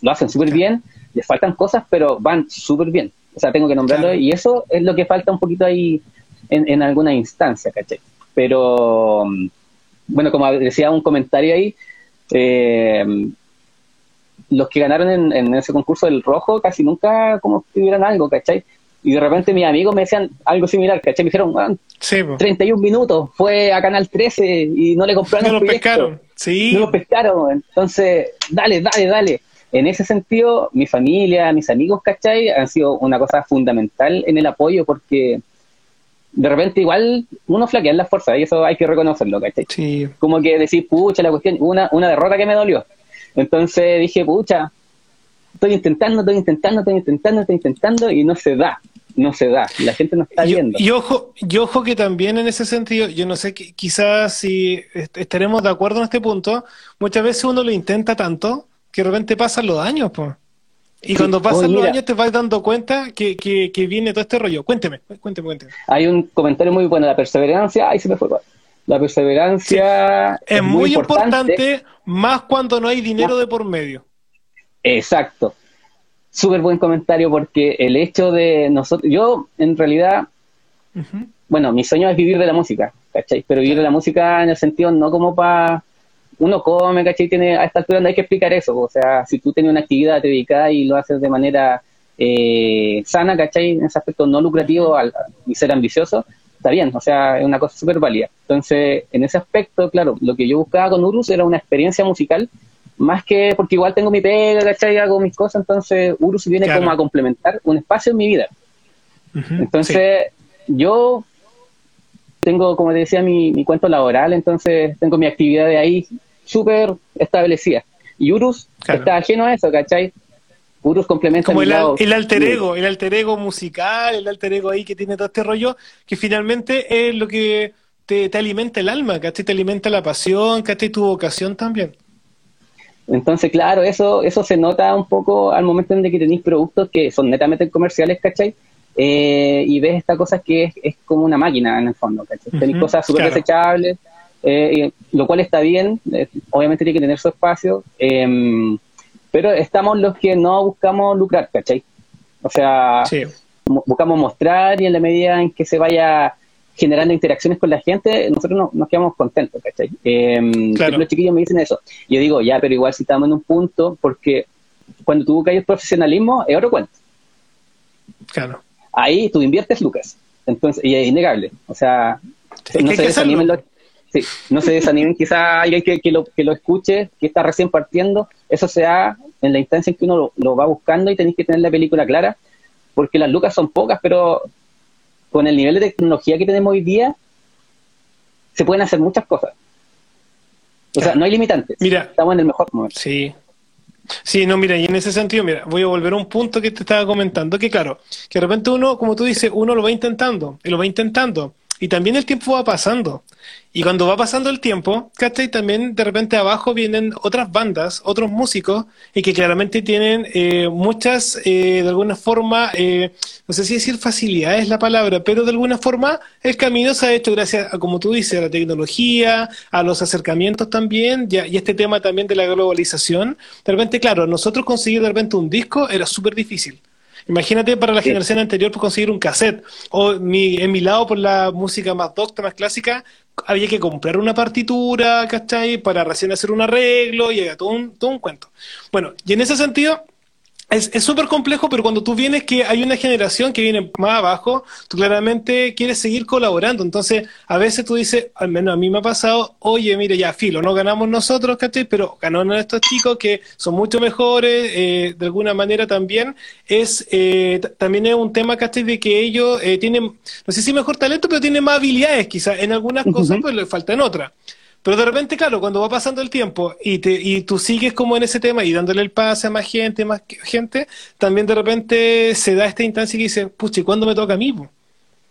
Lo hacen súper bien, les faltan cosas, pero van súper bien. O sea, tengo que nombrarlo y eso es lo que falta un poquito ahí en, alguna instancia, ¿cachai? Pero, bueno, como decía un comentario ahí, eh, los que ganaron en, en, ese concurso del rojo casi nunca como tuvieran algo, ¿cachai? Y de repente mis amigos me decían algo similar, ¿cachai? Me dijeron, ah, 31 minutos, fue a Canal 13 y no le compraron No lo pescaron, sí. No lo pescaron, entonces, dale, dale, dale. En ese sentido, mi familia, mis amigos, ¿cachai? Han sido una cosa fundamental en el apoyo porque de repente igual uno flaquea en las fuerzas y eso hay que reconocerlo, ¿cachai? Sí. Como que decir, pucha, la cuestión, una, una derrota que me dolió. Entonces dije, pucha, estoy intentando, estoy intentando, estoy intentando, estoy intentando y no se da, no se da, la gente no está viendo. Y ojo, y ojo que también en ese sentido, yo no sé, quizás si estaremos de acuerdo en este punto, muchas veces uno lo intenta tanto que de repente pasan los años, pues. Y cuando pasan los años te vas dando cuenta que, que, viene todo este rollo. Cuénteme, cuénteme, cuénteme. Hay un comentario muy bueno, la perseverancia, ahí se me fue. La perseverancia es, muy, importante, más cuando no hay dinero de por medio. Exacto. Súper buen comentario porque el hecho de nosotros, yo en realidad, bueno, mi sueño es vivir de la música, ¿cachai? Pero vivir de la música en el sentido no como para uno come, ¿cachai? Tiene, a esta altura no hay que explicar eso, o sea, si tú tienes una actividad, te dedicas y lo haces de manera eh, sana, ¿cachai? En ese aspecto no lucrativo al, y ser ambicioso, está bien, o sea, es una cosa súper válida. Entonces, en ese aspecto, claro, lo que yo buscaba con Urus era una experiencia musical más que porque igual tengo mi pega, ¿cachai? Hago mis cosas, entonces Urus viene como a complementar un espacio en mi vida. entonces, yo tengo, como te decía, mi, mi, cuento laboral, entonces tengo mi actividad de ahí súper establecida. Y Urus está ajeno a eso, ¿cachai? Urus complementa como el, el, alter ego, el alter ego musical, el alter ego ahí que tiene todo este rollo, que finalmente es lo que te, te alimenta el alma, ¿cachai? Te alimenta la pasión, ¿cachai? Tu vocación también. Entonces, claro, eso, eso se nota un poco al momento en que tenéis productos que son netamente comerciales, ¿cachai? Eh, y ves esta cosa que es, como una máquina en el fondo, ¿cachai? tenéis cosas súper desechables, eh, lo cual está bien, eh, obviamente tiene que tener su espacio, em, pero estamos los que no buscamos lucrar, ¿cachai? O sea, buscamos mostrar y en la medida en que se vaya generando interacciones con la gente, nosotros nos, quedamos contentos, ¿cachai? Eh, Los chiquillos me dicen eso. Yo digo, ya, pero igual si estamos en un punto, porque cuando tú buscas el profesionalismo, es otro cuento. Claro. Ahí tú inviertes lucas. Entonces, y es innegable. O sea, no, se desanimen sí, no se desanimen quizá alguien que, que, lo, que lo escuche, que está recién partiendo, eso se da en la instancia en que uno lo, lo va buscando y tenéis que tener la película clara, porque las lucas son pocas, pero con el nivel de tecnología que tenemos hoy día, se pueden hacer muchas cosas. O sea, no hay limitantes. Mira, estamos en el mejor momento. Sí. Sí, no, mira, y en ese sentido, mira, voy a volver a un punto que te estaba comentando, que claro, que de repente uno, como tú dices, uno lo va intentando, y lo va intentando, y también el tiempo va pasando. Y cuando va pasando el tiempo, ¿cachai? También de repente abajo vienen otras bandas, otros músicos, y que claramente tienen eh, muchas, eh, de alguna forma, eh, no sé si decir facilidad es la palabra, pero de alguna forma el camino se ha hecho gracias a, como tú dices, a la tecnología, a los acercamientos también, y, y este tema también de la globalización. De repente, claro, nosotros conseguir de repente un disco era súper difícil. Imagínate para la generación anterior por conseguir un cassette. O mi, en mi lado, por la música más docta, más clásica, había que comprar una partitura, ¿cachai? Para recién hacer un arreglo y todo un, todo un cuento. Bueno, y en ese sentido, es súper complejo, pero cuando tú vienes que hay una generación que viene más abajo, tú claramente quieres seguir colaborando. Entonces, a veces tú dices, al menos a mí me ha pasado, oye, mire, ya, filo, no ganamos nosotros, ¿cachai? Pero ganaron estos chicos que son mucho mejores, eh, de alguna manera también. Es eh, también es un tema, ¿cachai? De que ellos eh, tienen, no sé si mejor talento, pero tienen más habilidades, quizás en algunas cosas, pues le faltan otras. Pero de repente, claro, cuando va pasando el tiempo y, te, y tú sigues como en ese tema y dándole el pase a más gente, más gente, también de repente se da esta instancia y dice, pucha, ¿y cuándo me toca a mí?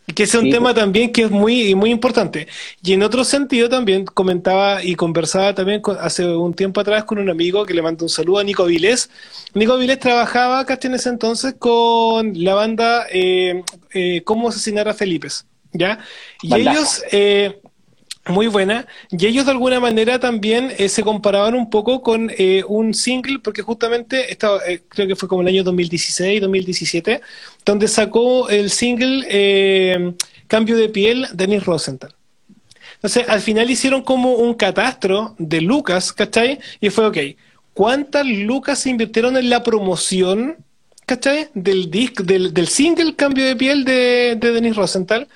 Y que ese es un tema también que es muy, muy importante. Y en otro sentido también comentaba y conversaba también hace un tiempo atrás con un amigo que le mando un saludo a Nico Vilés. Nico Vilés trabajaba, casi en ese entonces, con la banda eh, eh, Cómo asesinar a Felipe. ¿Ya? Y ellos, eh, muy buena. Y ellos de alguna manera también eh, se comparaban un poco con eh, un single, porque justamente estaba, eh, creo que fue como el año 2016, 2017, donde sacó el single Cambio de piel, Denis Rosenthal. Entonces, al final hicieron como un catastro de Lucas, ¿cachai? Y fue, ok, ¿cuántas lucas se invirtieron en la promoción ¿cachai? Del disc, del, del single Cambio de Piel de, de Denis Rosenthal.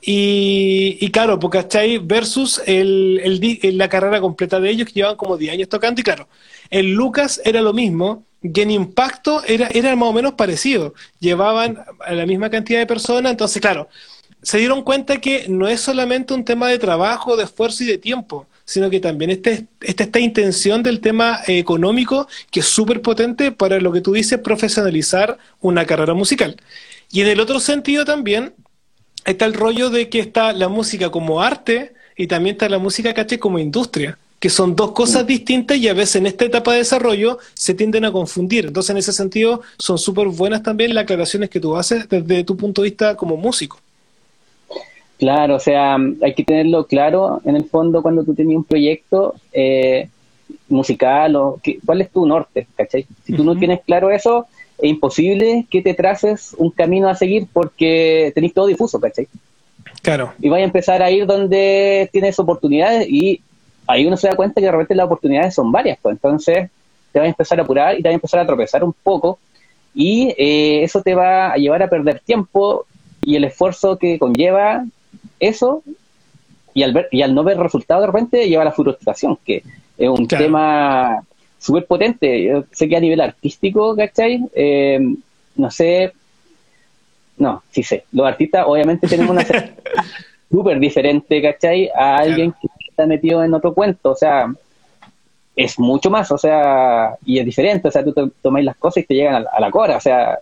Y, y claro, pues, ¿cachai? Versus el, el, la carrera completa de ellos que llevan como 10 años tocando. Y claro, el Lucas era lo mismo, y en impacto era, era más o menos parecido. Llevaban a la misma cantidad de personas, entonces, claro, se dieron cuenta que no es solamente un tema de trabajo, de esfuerzo y de tiempo, sino que también este, esta, esta intención del tema económico que es súper potente para lo que tú dices, profesionalizar una carrera musical. Y en el otro sentido también está el rollo de que está la música como arte y también está la música, caché, como industria que son dos cosas distintas y a veces en esta etapa de desarrollo se tienden a confundir. Entonces, en ese sentido, son súper buenas también las aclaraciones que tú haces desde tu punto de vista como músico. Claro, o sea, hay que tenerlo claro en el fondo cuando tú tienes un proyecto eh, musical o cuál es tu norte, ¿cachai? Si tú no tienes claro eso, es imposible que te traces un camino a seguir porque tenés todo difuso, ¿cachai? Claro. Y vas a empezar a ir donde tienes oportunidades y ahí uno se da cuenta que de repente las oportunidades son varias, pues entonces te vas a empezar a apurar y te vas a empezar a tropezar un poco y eh, eso te va a llevar a perder tiempo y el esfuerzo que conlleva eso y al, ver, y al no ver resultado de repente lleva a la frustración, que es un tema súper potente. Yo sé que a nivel artístico, ¿cachai? Eh, no sé, no, sí sé. Los artistas obviamente tenemos una súper diferente, ¿cachai? A alguien que está metido en otro cuento, o sea, es mucho más, o sea, y es diferente, o sea, tú te, tomáis las cosas y te llegan a, la cora, o sea,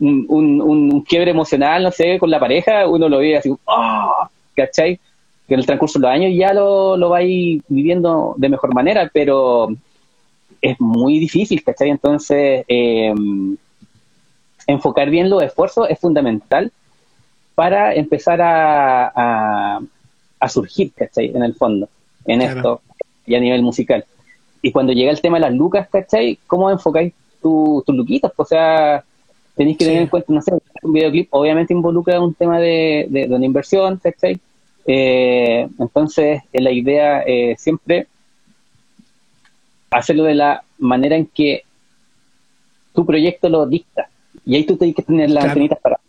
un, un, quiebre emocional, no sé, con la pareja, uno lo ve así, ¡oh! ¿cachai? Que en el transcurso de los años ya lo, lo vais viviendo de mejor manera, pero es muy difícil, ¿cachai? Entonces, eh, enfocar bien los esfuerzos es fundamental para empezar a, a, surgir, ¿cachai? En el fondo, en esto, y a nivel musical. Y cuando llega el tema de las lucas, ¿cachai? ¿Cómo enfocáis tus luquitas? O sea, tenéis que tener en cuenta, no sé, un videoclip obviamente involucra un tema de, de, una inversión, ¿cachai? Eh, entonces, eh, la idea es siempre hacerlo de la manera en que tu proyecto lo dicta. Y ahí tú tienes que tener las antenitas para.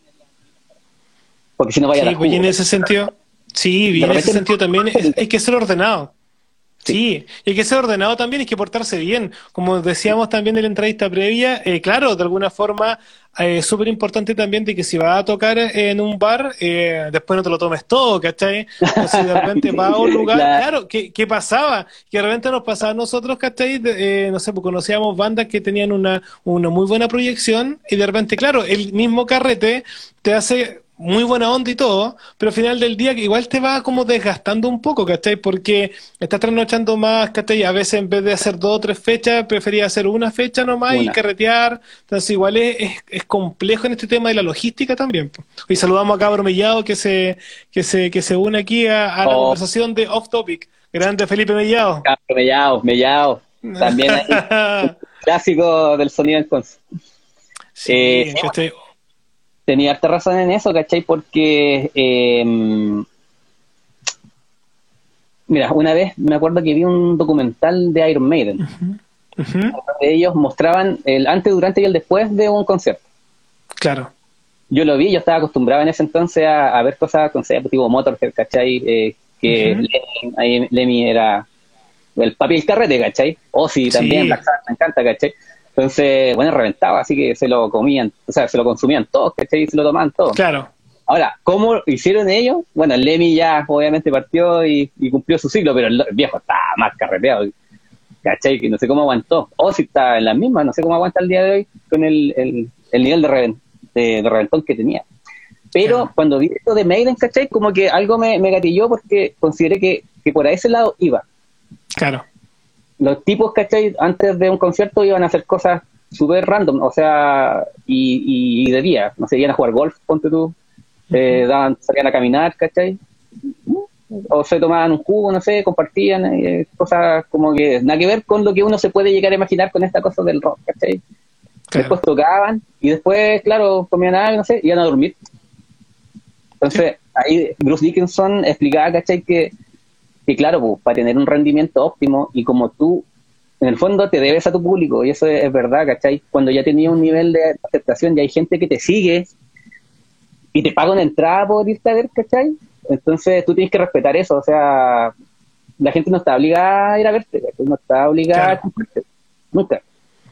Porque si no vaya a la pues, y en ese sentido, sí, en ese sentido también hay que ser ordenado. Sí, y hay que ser ordenado también, hay que portarse bien. Como decíamos también en la entrevista previa, eh, claro, de alguna forma es eh, súper importante también de que si vas a tocar en un bar, eh, después no te lo tomes todo, ¿cachai? O si de repente vas a un lugar, claro, ¿qué, ¿qué, pasaba? Que de repente nos pasaba a nosotros, ¿cachai? no sé, pues conocíamos bandas que tenían una, una muy buena proyección y de repente, claro, el mismo carrete te hace muy buena onda y todo, pero al final del día igual te va como desgastando un poco, ¿cachai? Porque estás trasnochando más, ¿cachai? A veces en vez de hacer dos o tres fechas, prefería hacer una fecha nomás y carretear. Entonces igual es, es, complejo en este tema de la logística también. Y saludamos a Cabro Mellado que se, que se, que se une aquí a, la oh. conversación de Off Topic. Grande Felipe Mellado. Cabro Mellado, Mellado. También clásico del sonido en Sí, eh, tenía harta razón en eso, ¿cachai? Porque, eh, mira, una vez me acuerdo que vi un documental de Iron Maiden. ellos mostraban el antes, durante y el después de un concierto. Claro. Yo lo vi, yo estaba acostumbrado en ese entonces a, ver cosas, conceptos tipo Motorhead, ¿cachai? Eh, que Lemmy, era el papi del carrete, ¿cachai? Ozzy también, me encanta, ¿cachai? Entonces, bueno, reventaba, así que se lo comían, o sea, se lo consumían todos, ¿cachai? Y se lo tomaban todos. Claro. Ahora, ¿cómo hicieron ellos? Bueno, el Lemmy ya obviamente partió y, cumplió su ciclo, pero el, viejo estaba más carreteado, ¿cachai? Que no sé cómo aguantó. O si está en las mismas, no sé cómo aguanta el día de hoy con el, el, nivel de, de, reventón que tenía. Pero cuando vi esto de Maiden, ¿cachai? Como que algo me, me gatilló porque consideré que, que por ese lado iba. Claro los tipos, ¿cachai? Antes de un concierto iban a hacer cosas súper random, o sea, y, de día, no sé, iban a jugar golf, ponte tú, eh, daban, salían a caminar, ¿cachai? O se tomaban un jugo, no sé, compartían, eh, cosas como que nada que ver con lo que uno se puede llegar a imaginar con esta cosa del rock, ¿cachai? Después tocaban y después, claro, comían algo, no sé, iban a dormir. Entonces, ahí Bruce Dickinson explicaba, ¿cachai? Que y claro, pues, para tener un rendimiento óptimo y como tú, en el fondo, te debes a tu público, y eso es, verdad, ¿cachai? Cuando ya tenías un nivel de aceptación, ya hay gente que te sigue y te paga una entrada por irte a ver, ¿cachai? Entonces tú tienes que respetar eso, o sea, la gente no está obligada a ir a verte, no está obligada a comprarte, nunca.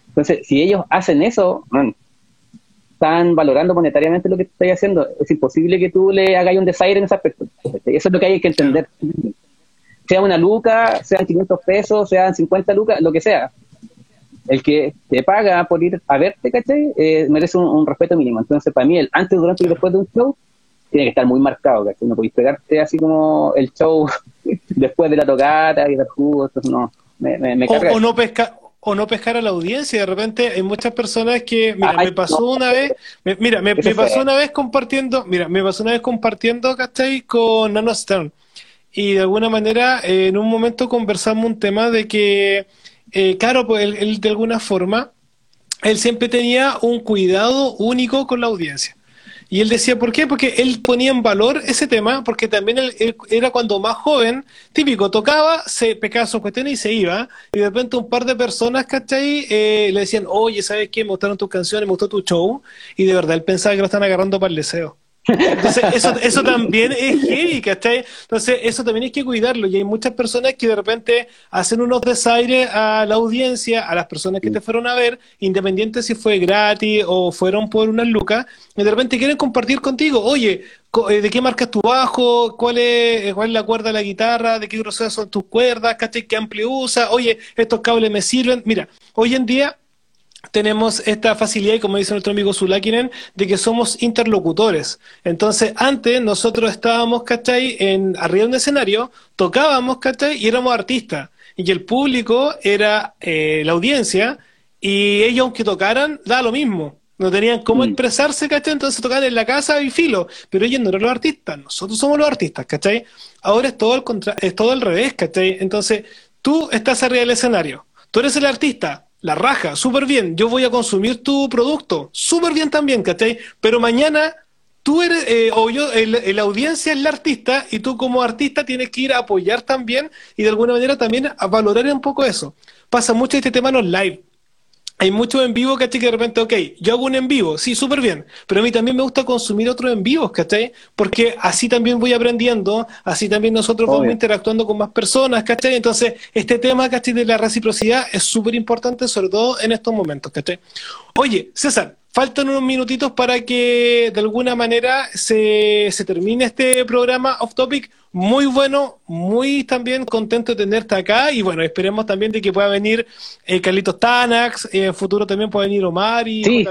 Entonces, si ellos hacen eso, están valorando monetariamente lo que estás haciendo. Es imposible que tú le hagas un desaire en ese aspecto. Eso es lo que hay que entender sea una luca, sean 500 pesos, sean 50 lucas, lo que sea. El que te paga por ir a verte, ¿cachai? Eh, merece un, respeto mínimo. Entonces, para mí, el antes, durante y después de un show tiene que estar muy marcado, ¿cachai? No podéis pegarte así como el show después de la tocata y dar jugo, entonces no, me, me, o, no pesca, o no pescar a la audiencia. De repente hay muchas personas que, mira, me pasó una vez, mira, me, pasó una vez compartiendo, mira, me pasó una vez compartiendo, ¿cachai? Con Nano Stern y de alguna manera eh, en un momento conversamos un tema de que, eh, claro, pues él, de alguna forma, él siempre tenía un cuidado único con la audiencia. Y él decía, ¿por qué? Porque él ponía en valor ese tema, porque también él, era cuando más joven, típico, tocaba, se pecaba su cuestión y se iba, y de repente un par de personas, ¿cachai? Eh, le decían, oye, ¿sabes qué? Me gustaron tus canciones, me gustó tu show, y de verdad él pensaba que lo están agarrando para el deseo. Entonces, eso, eso también es heavy, ¿cachai? Entonces, eso también hay que cuidarlo. Y hay muchas personas que de repente hacen unos desaires a la audiencia, a las personas que te fueron a ver, independiente si fue gratis o fueron por unas lucas, y de repente quieren compartir contigo, oye, eh, ¿de qué marca es tu bajo? ¿Cuál es, eh, ¿Cuál es la cuerda de la guitarra? ¿De qué grosor son tus cuerdas? ¿Cachai? ¿Qué amplio usa? Oye, estos cables me sirven. Mira, hoy en día tenemos esta facilidad, y como dice nuestro amigo Zulakinen, de que somos interlocutores. Entonces, antes nosotros estábamos, ¿cachai?, en, arriba de un escenario, tocábamos, ¿cachai?, y éramos artistas. Y el público era eh, la audiencia, y ellos, aunque tocaran, da lo mismo. No tenían cómo mm. expresarse, ¿cachai? Entonces tocaban en la casa y filo. Pero ellos no eran los artistas, nosotros somos los artistas, ¿cachai? Ahora es todo, al contra es todo al revés, ¿cachai? Entonces, tú estás arriba del escenario, tú eres el artista, la raja, súper bien, yo voy a consumir tu producto, súper bien también, ¿cachai? Pero mañana tú eres, eh, o yo, la audiencia es la artista y tú como artista tienes que ir a apoyar también y de alguna manera también a valorar un poco eso. Pasa mucho este tema en los live hay muchos en vivo, ¿cachai? Que de repente, ok, yo hago un en vivo, sí, súper bien, pero a mí también me gusta consumir otros en vivos, ¿cachai? Porque así también voy aprendiendo, así también nosotros vamos interactuando con más personas, ¿cachai? Entonces, este tema, ¿cachai? De la reciprocidad es súper importante, sobre todo en estos momentos, ¿cachai? Oye, César, faltan unos minutitos para que de alguna manera se, se termine este programa off topic muy bueno, muy también contento de tenerte acá y bueno, esperemos también de que pueda venir eh, Carlitos Tanax, eh, en futuro también pueda venir Omar y,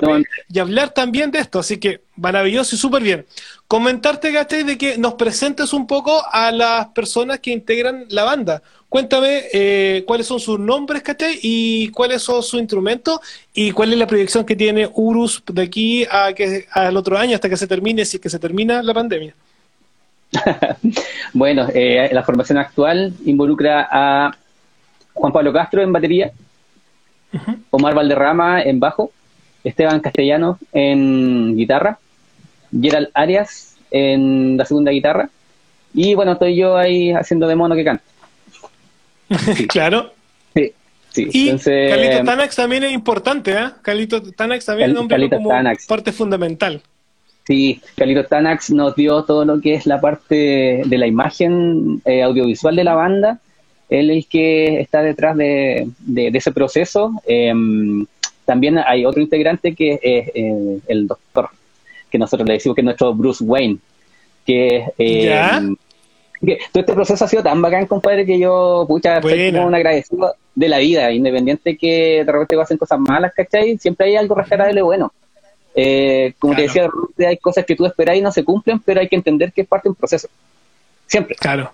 y hablar también de esto, así que maravilloso y súper bien. Comentarte, ¿cachai? De que nos presentes un poco a las personas que integran la banda. Cuéntame eh, cuáles son sus nombres, ¿cachai? Y cuáles son sus instrumentos y cuál es la proyección que tiene Urus de aquí a que, al otro año hasta que se termine, si es que se termina la pandemia. bueno, eh, la formación actual involucra a Juan Pablo Castro en batería, Omar Valderrama en bajo, Esteban Castellano en guitarra, Gerald Arias en la segunda guitarra, y bueno, estoy yo ahí haciendo de mono que canta. claro. Sí, sí. Y Carlito Tanax también es importante, ¿eh? Carlito Tanax también es un como parte fundamental. Sí, Calito Tanax nos dio todo lo que es la parte de la imagen eh, audiovisual de la banda. Él es el que está detrás de, ese proceso. Em, también hay otro integrante que es eh, el doctor, que nosotros le decimos que es nuestro Bruce Wayne. Que, em, que todo este proceso ha sido tan bacán, compadre, que yo, pucha, estoy como un agradecido de la vida, independiente que de repente pasen cosas malas, ¿cachai? Siempre hay algo rescatable bueno. Eh, como te decía, hay cosas que tú esperas y no se cumplen, pero hay que entender que es parte de un proceso. Siempre. Claro.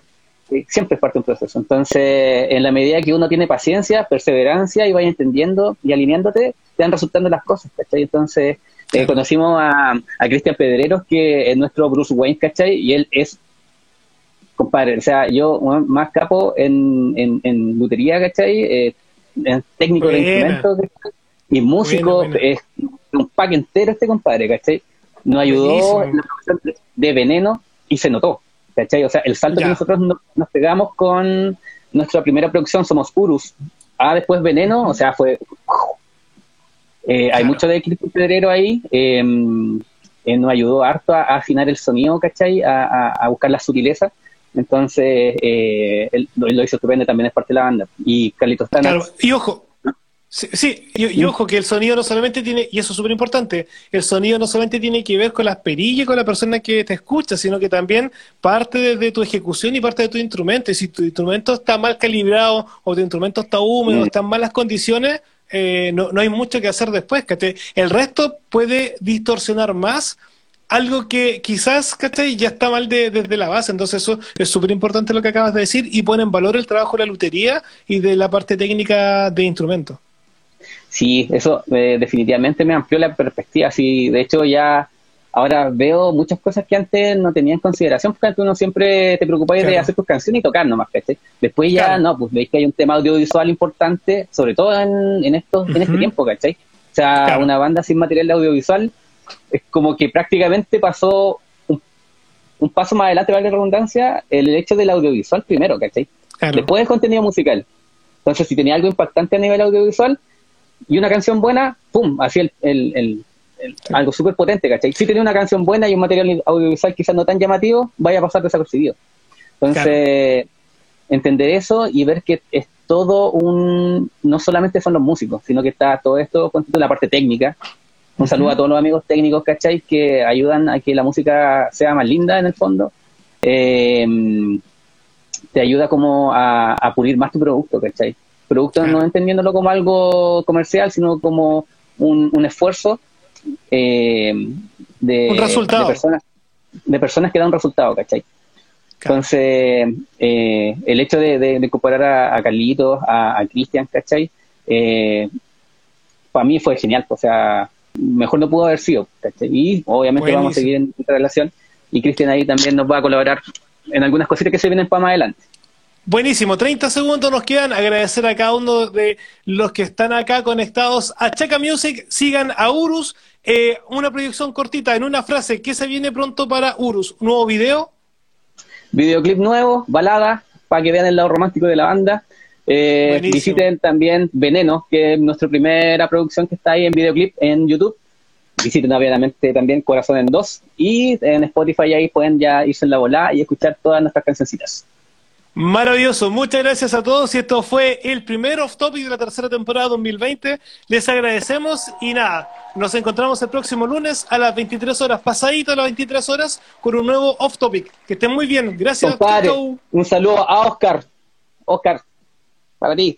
siempre es parte de un proceso. Entonces, en la medida que uno tiene paciencia, perseverancia y vaya entendiendo y alineándote, te van resultando las cosas, ¿cachai? Entonces, eh, conocimos a, a Cristian Pedreros, que es nuestro Bruce Wayne, ¿cachai? Y él es, compadre, o sea, yo más capo en, en, en lutería, ¿cachai? Eh, en técnico de instrumentos, y músico, es un pack entero este compadre, ¿cachai? Nos ayudó en la producción de veneno y se notó, ¿cachai? O sea, el salto que nosotros nos pegamos con nuestra primera producción, somos Urus, ah, después veneno, o sea, fue... Eh, hay mucho de equipo Pedrero ahí, em, eh, nos ayudó harto a, afinar el sonido, ¿cachai? A, a, buscar la sutileza. Entonces, eh, él, lo hizo estupendo, también es parte de la banda. Y Carlitos Tana. Claro, y ojo, Sí, y, ojo que el sonido no solamente tiene, y eso es súper importante, el sonido no solamente tiene que ver con las perillas y con la persona que te escucha, sino que también parte de, tu ejecución y parte de tu instrumento. Y si tu instrumento está mal calibrado o tu instrumento está húmedo, mm. está en malas condiciones, eh, no, no hay mucho que hacer después. ¿cachai? El resto puede distorsionar más algo que quizás ¿cachai? ya está mal desde la base. Entonces eso es súper importante lo que acabas de decir y pone en valor el trabajo de la lutería y de la parte técnica de instrumentos. Sí, eso eh, definitivamente me amplió la perspectiva. Sí, de hecho ya ahora veo muchas cosas que antes no tenía en consideración, porque antes uno siempre te preocupaba de hacer tus canciones y tocar nomás, ¿cachai? Después ya no, pues veis que hay un tema audiovisual importante, sobre todo en, estos, en este tiempo, ¿cachai? O sea, una banda sin material de audiovisual es como que prácticamente pasó un, paso más adelante, vale la redundancia, el hecho del audiovisual primero, ¿cachai? Después el contenido musical. Entonces, si tenía algo impactante a nivel audiovisual, y una canción buena, ¡pum! Así el, el, algo súper potente, ¿cachai? Si tenía una canción buena y un material audiovisual quizás no tan llamativo, vaya a pasar desapercibido. Entonces, entender eso y ver que es todo un. No solamente son los músicos, sino que está todo esto con la parte técnica. Un saludo a todos los amigos técnicos, ¿cachai? Que ayudan a que la música sea más linda en el fondo. Eh, te ayuda como a, a pulir más tu producto, ¿cachai? Producto no entendiéndolo como algo comercial, sino como un, esfuerzo eh, de, personas, de personas que dan un resultado, ¿cachai? Entonces, eh, el hecho de, incorporar a, Carlitos, a, Cristian, ¿cachai? Eh, para mí fue genial, o sea, mejor no pudo haber sido, ¿cachai? Y obviamente vamos a seguir en esta relación y Cristian ahí también nos va a colaborar en algunas cositas que se vienen para más adelante. Buenísimo, 30 segundos nos quedan. Agradecer a cada uno de los que están acá conectados a Chaca Music. Sigan a Urus. Eh, una proyección cortita, en una frase, ¿qué se viene pronto para Urus? ¿Un nuevo video? Videoclip nuevo, balada, para que vean el lado romántico de la banda. Eh, visiten también Veneno, que es nuestra primera producción que está ahí en videoclip en YouTube. Visiten obviamente también Corazón en Dos y en Spotify ahí pueden ya irse en la bola y escuchar todas nuestras cancioncitas. Maravilloso, muchas gracias a todos y esto fue el primer off topic de la tercera temporada 2020. Les agradecemos y nada, nos encontramos el próximo lunes a las 23 horas, pasadito a las 23 horas, con un nuevo off topic. Que estén muy bien, gracias. un saludo a Oscar. Oscar, para ti.